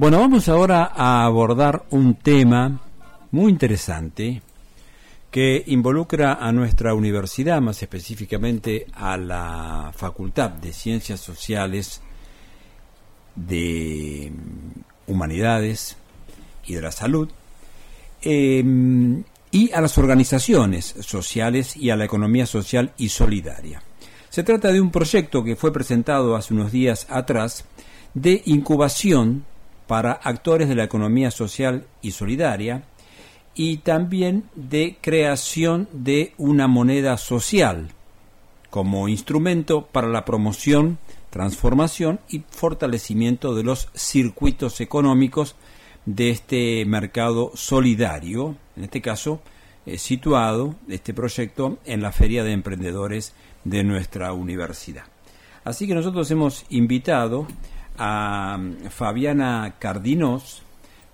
Bueno, vamos ahora a abordar un tema muy interesante que involucra a nuestra universidad, más específicamente a la Facultad de Ciencias Sociales, de Humanidades y de la Salud, em, y a las organizaciones sociales y a la economía social y solidaria. Se trata de un proyecto que fue presentado hace unos días atrás de incubación para actores de la economía social y solidaria y también de creación de una moneda social como instrumento para la promoción, transformación y fortalecimiento de los circuitos económicos de este mercado solidario, en este caso eh, situado este proyecto en la Feria de Emprendedores de nuestra universidad. Así que nosotros hemos invitado a mm, Fabiana Cardinos.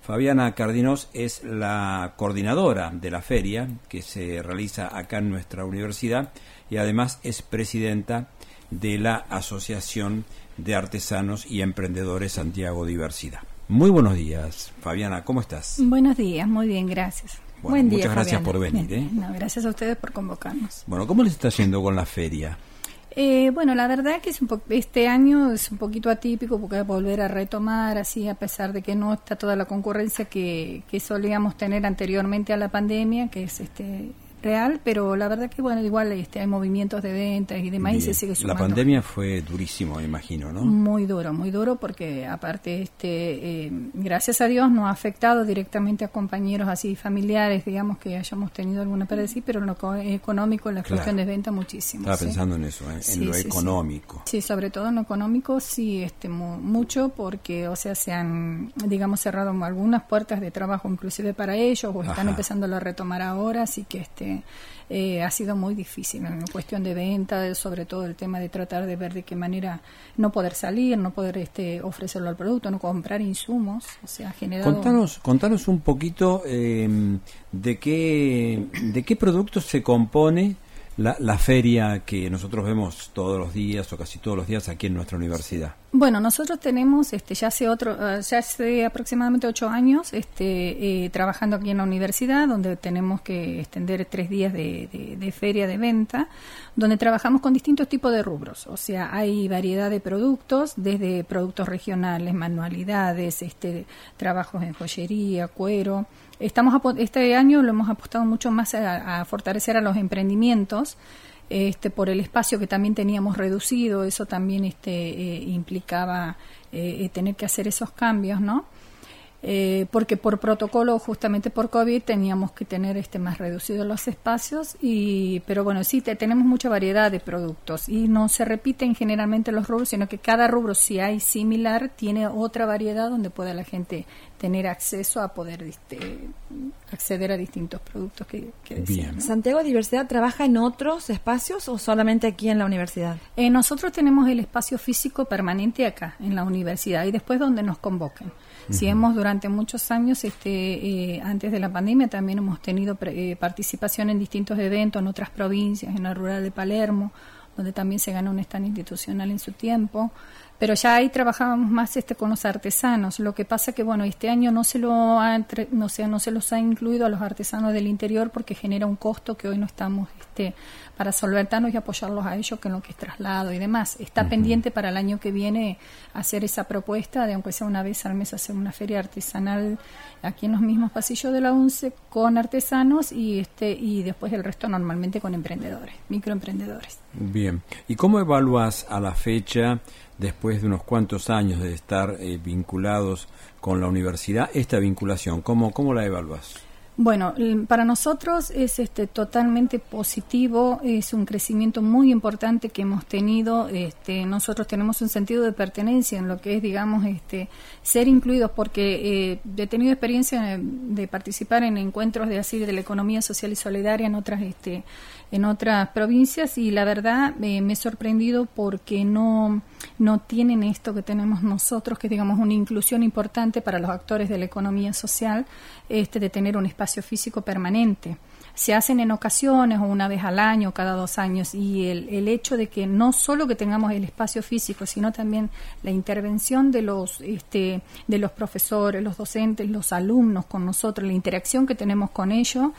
Fabiana Cardinos es la coordinadora de la feria que se realiza acá en nuestra universidad y además es presidenta de la Asociación de Artesanos y Emprendedores Santiago Diversidad. Muy buenos días, Fabiana, ¿cómo estás? Buenos días, muy bien, gracias. Buen día, muchas gracias por venir. ¿eh? gracias a ustedes por convocarnos. Bueno, ¿cómo les está yendo con la feria? Eh, bueno, la verdad que es un este año es un poquito atípico porque volver a retomar así, a pesar de que no está toda la concurrencia que, que solíamos tener anteriormente a la pandemia, que es este real, pero la verdad que bueno, igual este, hay movimientos de ventas y demás y se sigue sumando. La pandemia fue durísimo, me imagino, ¿no? Muy duro, muy duro porque aparte este eh, gracias a Dios no ha afectado directamente a compañeros así familiares, digamos que hayamos tenido alguna pérdida sí, pero en lo económico, en la cuestión de venta muchísimo. Estaba pensando en eso, ¿eh? en lo económico. Sí. sobre todo en lo económico sí este mucho porque o sea, se han digamos cerrado algunas puertas de trabajo inclusive para ellos o están empezando a retomar ahora, así que este eh, ha sido muy difícil en cuestión de venta, sobre todo el tema de tratar de ver de qué manera no poder salir, no poder este, ofrecerlo al producto, no comprar insumos, o sea, generado... Contanos, contanos un poquito eh, de, qué, de qué productos se compone la, feria que nosotros vemos todos los días o casi todos los días aquí en nuestra universidad? Bueno, nosotros tenemos este, ya hace otro, eh, ya hace aproximadamente ocho años este, eh, trabajando aquí en la universidad, donde tenemos que extender tres días de, feria de venta, donde trabajamos con distintos tipos de rubros. O sea, hay variedad de productos, desde productos regionales, manualidades, este, trabajos en joyería, cuero Estamos este año lo hemos apostado mucho más a, fortalecer a los emprendimientos. Este, por el espacio que también teníamos reducido, eso también este, eh, implicaba eh, eh, tener que hacer esos cambios, ¿no? Eh, porque por protocolo, justamente por COVID, teníamos que tener este más reducidos los espacios, y, pero bueno, sí, tenemos mucha variedad de productos y no se repiten generalmente los rubros, sino que cada rubro, si hay similar, tiene otra variedad donde pueda la gente tener acceso a poder este, acceder a distintos productos que, Bien. ¿Santiago Diversidad trabaja en otros espacios o solamente aquí en la universidad? Eh, nosotros tenemos el espacio físico permanente acá, en la universidad, y después donde nos convoquen. Si hemos durante muchos años, este, eh, antes de la pandemia, también hemos tenido eh, participación en distintos eventos en otras provincias, en la rural de Palermo, donde también se ganó un stand institucional en su tiempo. Pero ya ahí trabajábamos más este con los artesanos. Lo que pasa que bueno, este año no se lo ha no sé, no se los ha incluido a los artesanos del interior porque genera un costo que hoy no estamos este para solventarnos y apoyarlos a ellos que en lo que es traslado y demás. Está pendiente para el año que viene hacer esa propuesta de aunque sea una vez al mes hacer una feria artesanal aquí en los mismos pasillos de la UNCE con artesanos y este y después el resto normalmente con emprendedores, microemprendedores. Bien. ¿Y cómo evalúas a la fecha después de unos cuantos años de estar eh, vinculados con la universidad esta vinculación? ¿Cómo cómo la evalúas? Bueno, para nosotros es este totalmente positivo, es un crecimiento muy importante que hemos tenido. Este, nosotros tenemos un sentido de pertenencia en lo que es, digamos, este, ser incluidos, porque eh, he tenido experiencia de participar en encuentros de así de la economía social y solidaria en otras, este, en otras provincias y la verdad eh, me he sorprendido porque no no tienen esto que tenemos nosotros, que digamos una inclusión importante para los actores de la economía social, este, de tener un espacio físico permanente. se hacen en ocasiones o una vez al año, cada dos años, y el, el hecho de que no solo que tengamos el espacio físico, sino también la intervención de los, este, de los profesores, los docentes, los alumnos con nosotros, la interacción que tenemos con ellos,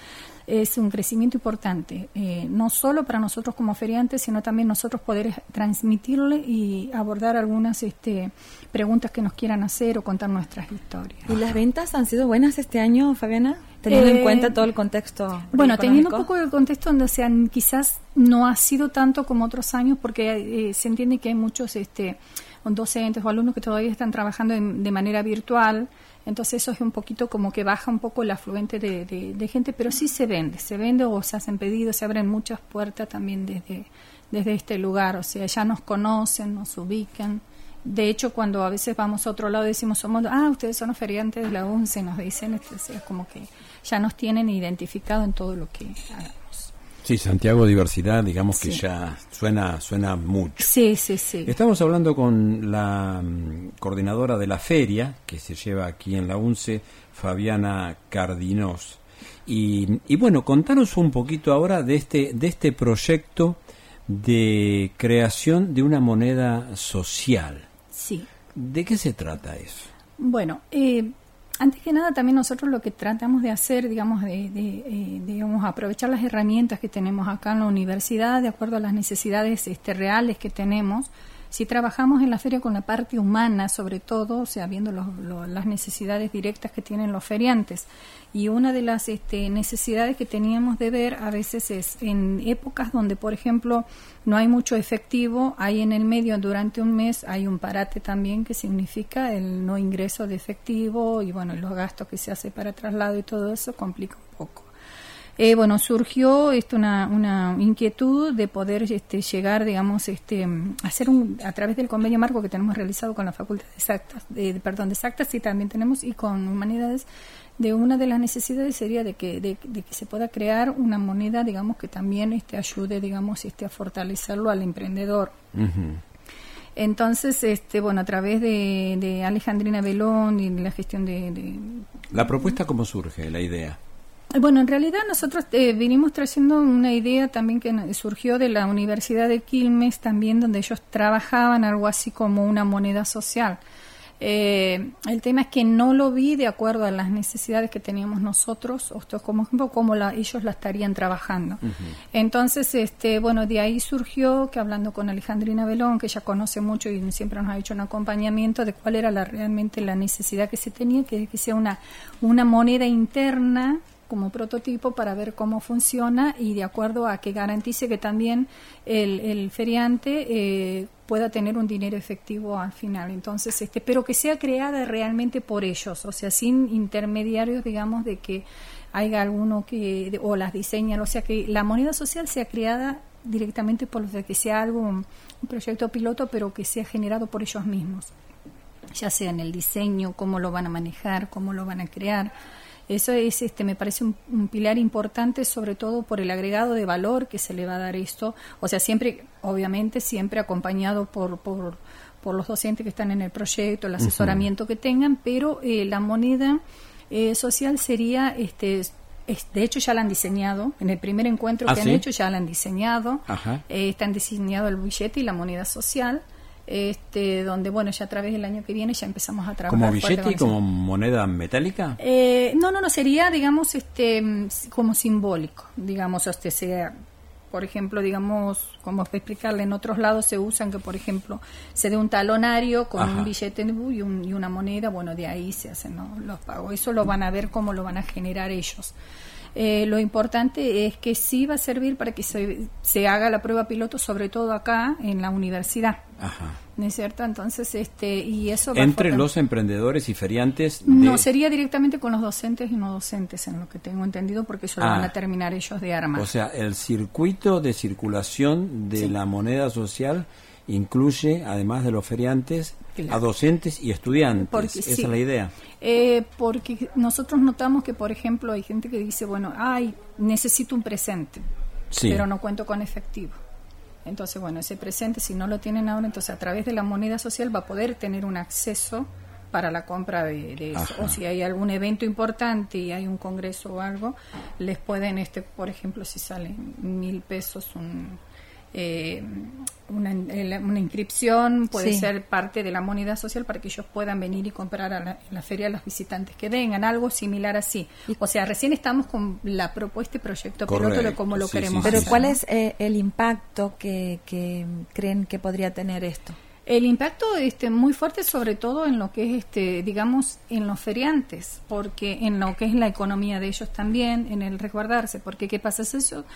es un crecimiento importante, eh, no solo para nosotros como feriantes, sino también nosotros poder transmitirle y abordar algunas este, preguntas que nos quieran hacer o contar nuestras historias. ¿Y las ventas han sido buenas este año, Fabiana? Teniendo en Eh, cuenta todo el contexto. Bueno, teniendo un poco el contexto donde sean, quizás no ha sido tanto como otros años, porque eh, se entiende que hay muchos este, docentes o alumnos que todavía están trabajando en- de manera virtual, entonces eso es un poquito como que baja un poco el afluente de, de- gente, pero sí se vende, se vende o se hacen pedidos, se abren muchas puertas también desde, desde este lugar, o sea, ya nos conocen, nos ubican. De hecho, cuando a veces vamos a otro lado decimos, somos, ah, ustedes son los feriantes de la UNCE, nos dicen, sea, como que ya nos tienen identificado en todo lo que hagamos. Sí, Santiago Diversidad, digamos que Sí. ya suena, suena mucho. Sí, sí, sí. Estamos hablando con la mm, coordinadora de la feria que se lleva aquí en la UNCE, Fabiana Cardinós. Y, y bueno, contanos un poquito ahora de este, de este proyecto de creación de una moneda social. Sí. ¿De qué se trata eso? Bueno, eh, antes que nada también nosotros lo que tratamos de hacer, digamos, de, de, eh, digamos, aprovechar las herramientas que tenemos acá en la universidad de acuerdo a las necesidades este, reales que tenemos. Si trabajamos en la feria con la parte humana, sobre todo, o sea, viendo las necesidades directas que tienen los feriantes. Y una de las este, necesidades que teníamos de ver a veces es en épocas donde, por ejemplo, no hay mucho efectivo, hay en el medio durante un mes, hay un parate también que significa el no ingreso de efectivo y bueno, los gastos que se hace para traslado y todo eso complica un poco. Eh, bueno, surgió esto una, una inquietud de poder este, llegar, digamos, este, hacer un, a través del convenio marco que tenemos realizado con la Facultad de Exactas, de, perdón, de Exactas y también tenemos y con Humanidades, de una de las necesidades sería de que, de, de que se pueda crear una moneda, digamos, que también este, ayude, digamos, este, a fortalecerlo al emprendedor. Entonces, este, bueno, a través de, de Alejandrina Belón y de la gestión de- de, ¿La propuesta cómo surge, la idea? Bueno, en realidad nosotros eh, vinimos trayendo una idea también que surgió de la Universidad de Quilmes, también donde ellos trabajaban algo así como una moneda social. Eh, el tema es que no lo vi de acuerdo a las necesidades que teníamos nosotros, o como ejemplo, cómo la, ellos la estarían trabajando. Entonces, este, bueno, de ahí surgió que hablando con Alejandrina Belón, que ella conoce mucho y siempre nos ha hecho un acompañamiento de cuál era la, realmente la necesidad que se tenía, que, que sea una, una moneda interna como prototipo para ver cómo funciona y de acuerdo a que garantice que también el, el feriante eh, pueda tener un dinero efectivo al final. Entonces, este, pero que sea creada realmente por ellos, o sea, sin intermediarios, digamos, de que haya alguno que o las diseñan, o sea, que la moneda social sea creada directamente por los de que sea algo un proyecto piloto, pero que sea generado por ellos mismos ya sea en el diseño, cómo lo van a manejar, cómo lo van a crear. Eso es, este, me parece un, un pilar importante, sobre todo por el agregado de valor que se le va a dar esto. O sea, siempre, obviamente, siempre acompañado por, por, por los docentes que están en el proyecto, el asesoramiento que tengan, pero eh, la moneda eh, social sería, este, es- de hecho ya la han diseñado. En el primer encuentro ¿Ah, que sí? han hecho ya la han diseñado. Eh, están diseñado el billete y la moneda social. Este, donde bueno ya a través del año que viene ya empezamos a trabajar ¿Como billete y como moneda metálica? Eh, no, no, no, sería, digamos, este, como simbólico, digamos, este sea, por ejemplo, digamos, como explicarle, en otros lados se usan que, por ejemplo, se dé un talonario con Ajá. un billete y, un- y una moneda, bueno, de ahí se hacen ¿no? los pagos. Eso lo van a ver cómo lo van a generar ellos. Eh, lo importante es que sí va a servir para que se, se haga la prueba piloto, sobre todo acá en la universidad. Ajá. ¿No es cierto? Entonces, este, y eso va Entre los emprendedores y feriantes de... no, sería directamente con los docentes y no docentes, en lo que tengo entendido, porque eso lo Ah. van a terminar ellos de armar. O sea, el circuito de circulación de la moneda social incluye, además de los feriantes, Claro. a docentes y estudiantes. Porque Esa sí. es la idea. Eh, porque nosotros notamos que, por ejemplo, hay gente que dice, bueno, ay, necesito un presente, Sí. pero no cuento con efectivo. Entonces, bueno, ese presente, si no lo tienen ahora, entonces a través de la moneda social va a poder tener un acceso para la compra de, de eso. O si hay algún evento importante y hay un congreso o algo, les pueden, este por ejemplo, si salen mil pesos un eh, una, una, inscripción, puede ser parte de la moneda social para que ellos puedan venir y comprar a la, en la feria a los visitantes que vengan, algo similar así. O sea, recién estamos con la propuesta y proyecto piloto de cómo lo queremos Pero ¿cuál es eh, el impacto que, que creen que podría tener esto? El impacto este muy fuerte sobre todo en lo que es este digamos en los feriantes, porque en lo que es la economía de ellos también, en el resguardarse, porque qué pasa es eso,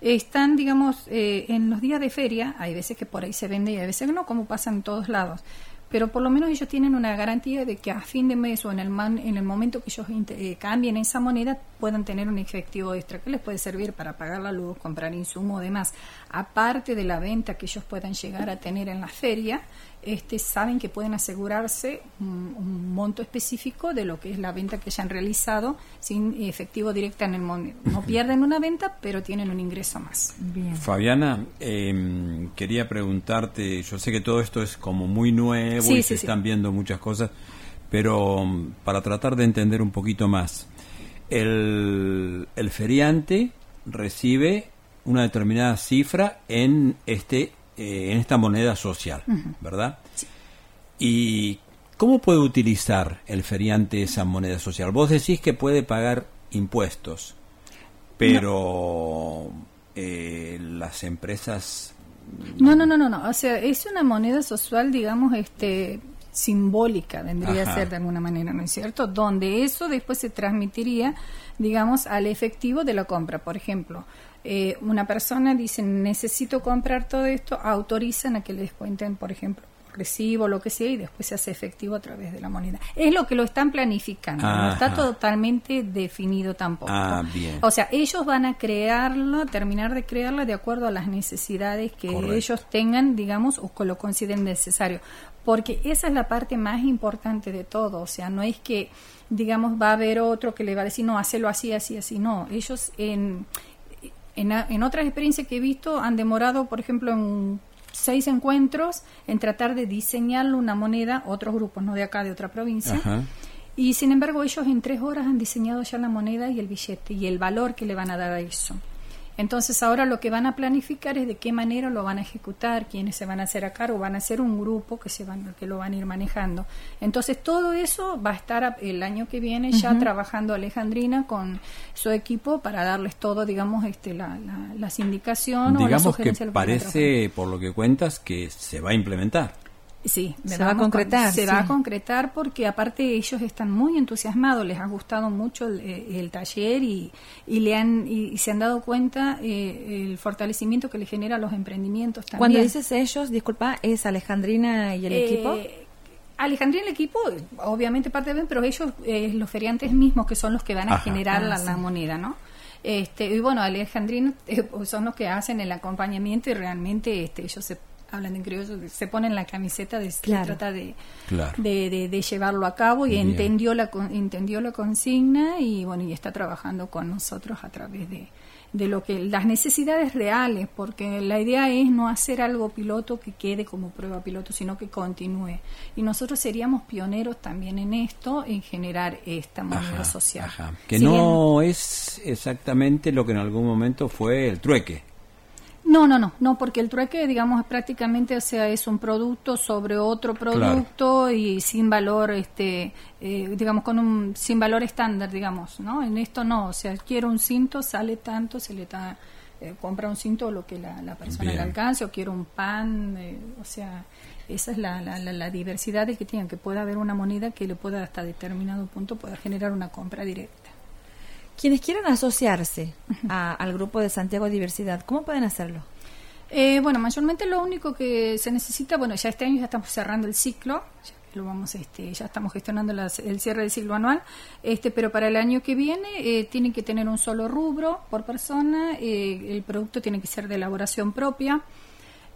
están, digamos, eh, en los días de feria, hay veces que por ahí se vende y hay veces que no, como pasa en todos lados, pero por lo menos ellos tienen una garantía de que a fin de mes o en el, man, en el momento que ellos eh, cambien esa moneda puedan tener un efectivo extra que les puede servir para pagar la luz, comprar insumo o demás, aparte de la venta que ellos puedan llegar a tener en la feria, este, saben que pueden asegurarse un, monto específico de lo que es la venta que hayan realizado sin efectivo directo en el momento. No pierden una venta, pero tienen un ingreso más. Fabiana, em, quería preguntarte, yo sé que todo esto es como muy nuevo y se están viendo muchas cosas, pero mm, para tratar de entender un poquito más, el, el feriante recibe una determinada cifra en este eh, en esta moneda social, ¿verdad? ¿Y cómo puede utilizar el feriante esa moneda social? Vos decís que puede pagar impuestos, pero eh, las empresas... No, no, no, no, no. O sea, es una moneda social, digamos, este simbólica, vendría a ser de alguna manera, ¿no es cierto? Donde eso después se transmitiría, digamos, al efectivo de la compra. Por ejemplo, eh, una persona dice necesito comprar todo esto, autorizan a que les cuenten, por ejemplo, recibo, lo que sea, y después se hace efectivo a través de la moneda. Es lo que lo están planificando, no está totalmente definido tampoco. Ah, o sea, ellos van a crearlo, terminar de crearlo de acuerdo a las necesidades que ellos tengan, digamos, o que lo consideren necesario. Porque esa es la parte más importante de todo, o sea, no es que, digamos, va a haber otro que le va a decir, no, hacelo así, así, así, no. Ellos en en, otras experiencias que he visto han demorado, por ejemplo, en seis encuentros en tratar de diseñar una moneda, otros grupos, no de acá, de otra provincia. Y sin embargo, ellos en tres horas han diseñado ya la moneda y el billete y el valor que le van a dar a eso. Entonces ahora lo que van a planificar es de qué manera lo van a ejecutar, quiénes se van a hacer a cargo, van a ser un grupo que se van que lo van a ir manejando. Entonces todo eso va a estar el año que viene ya trabajando Alejandrina con su equipo para darles todo, digamos, este la, la, las indicaciones digamos o que parece por lo que cuentas que se va a implementar. Sí, se va a concretar. Se va a concretar porque aparte ellos están muy entusiasmados, les ha gustado mucho el, eh, taller y, y, le han y, se han dado cuenta eh, el fortalecimiento que le genera a los emprendimientos también. Cuando dices ellos, disculpa, es Alejandrina y el eh, equipo. Alejandrina y el equipo, obviamente parte de pero ellos, los feriantes mismos, que son los que van a generar ah, la, moneda, ¿no? Este, y bueno, Alejandrina son los que hacen el acompañamiento y realmente este, ellos se hablan en criollo, se ponen la camiseta de trata de, de, llevarlo a cabo y entendió la entendió la consigna y bueno y está trabajando con nosotros a través de, de lo que las necesidades reales porque la idea es no hacer algo piloto que quede como prueba piloto sino que continúe. Y nosotros seríamos pioneros también en esto en generar esta moneda social. que no es exactamente lo que en algún momento fue el trueque no, no, no, no, porque el trueque, digamos, prácticamente, o sea, es un producto sobre otro producto y sin valor, este, eh, digamos, con un, sin valor estándar, digamos, ¿no? En esto no, o sea, quiero un cinto, sale tanto, se le da, eh, compra un cinto lo que la, persona le alcance, o quiero un pan, eh, o sea, esa es la, la, la, diversidad de que tienen, que pueda haber una moneda que le pueda hasta determinado punto pueda generar una compra directa. Quienes quieran asociarse al grupo de Santiago Diversidad, ¿cómo pueden hacerlo? Eh, bueno, mayormente lo único que se necesita, bueno, ya este año ya estamos cerrando el ciclo, ya lo vamos, este, ya estamos gestionando el cierre del ciclo anual, este, pero para el año que viene eh, tienen que tener un solo rubro por persona, eh, el producto tiene que ser de elaboración propia,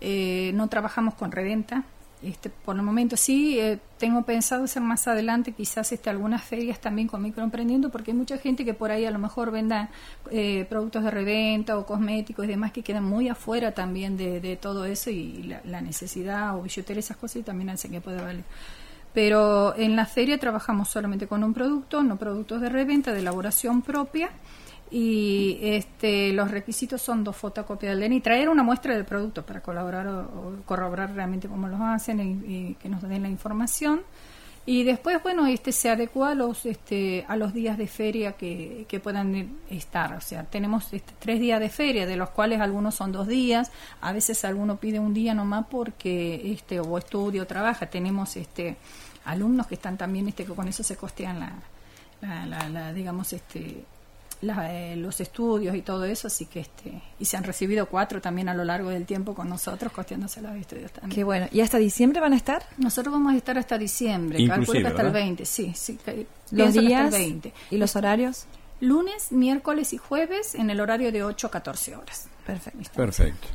no trabajamos con reventa, este, por el momento sí, eh, tengo pensado hacer más adelante quizás este, algunas ferias también con microemprendiendo, porque hay mucha gente que por ahí a lo mejor venda eh, productos de reventa o cosméticos y demás que quedan muy afuera también de, todo eso y la, necesidad o billetera, esas cosas y también hacen que pueda valer. Pero en la feria trabajamos solamente con un producto, no productos de reventa, de elaboración propia. Y este, los requisitos son dos fotocopias del DNI, traer una muestra del producto para colaborar o, corroborar realmente cómo lo hacen y que nos den la información y después, bueno, este se adecua a los, este, a los días de feria que, que puedan estar. O sea, tenemos este, tres días de feria, de los cuales algunos son dos días. A veces alguno pide un día nomás porque este, o estudio o trabaja. Tenemos este, alumnos que están también, este, que con eso se costean la, la, la digamos, este, eh, los estudios y todo eso, así que este y se han recibido cuatro también a lo largo del tiempo con nosotros costeándose los estudios también. Qué bueno. ¿Y hasta diciembre van a estar? Nosotros vamos a estar hasta diciembre, calculo que hasta el 20, sí, sí. Los días 20. ¿Y los horarios? Lunes, miércoles y jueves en el horario de 8 a 14 horas. Perfecto. Perfecto.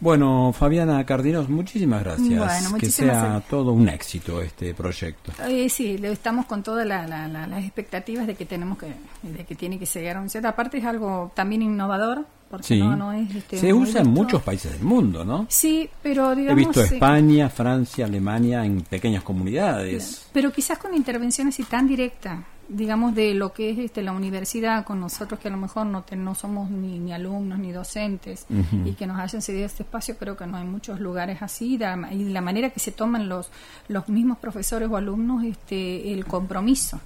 Bueno, Fabiana Cardinos, muchísimas gracias. que sea todo un éxito este proyecto. Eh, sí, estamos con todas las expectativas de que tenemos que, de que tiene que llegar a un set. Aparte es algo también innovador, porque no, es este, se usa en muchos países del mundo, ¿no? Sí, pero digamos... He visto España, Francia, Alemania en pequeñas comunidades. Pero quizás con intervenciones y tan directas digamos, de lo que es este, la universidad con nosotros que a lo mejor no, no somos ni, ni, alumnos ni docentes y que nos hayan cedido este espacio, creo que no hay muchos lugares así y la manera que se toman los, los mismos profesores o alumnos este, el compromiso.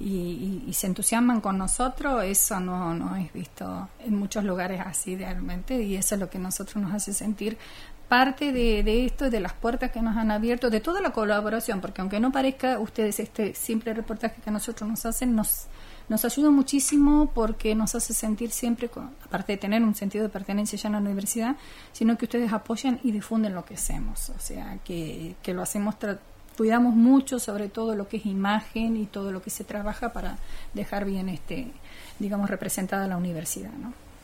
Y, se entusiasman con nosotros, eso no, no es visto en muchos lugares así realmente y eso es lo que nosotros nos hace sentir parte de, esto, de las puertas que nos han abierto, de toda la colaboración, porque aunque no parezca, ustedes este simple reportaje que nosotros nos hacen nos, nos ayuda muchísimo porque nos hace sentir siempre, aparte de tener un sentido de pertenencia ya en la universidad, sino que ustedes apoyan y difunden lo que hacemos, o sea, que, que lo hacemos, cuidamos mucho sobre todo lo que es imagen y todo lo que se trabaja para dejar bien, este digamos, representada la universidad, ¿no?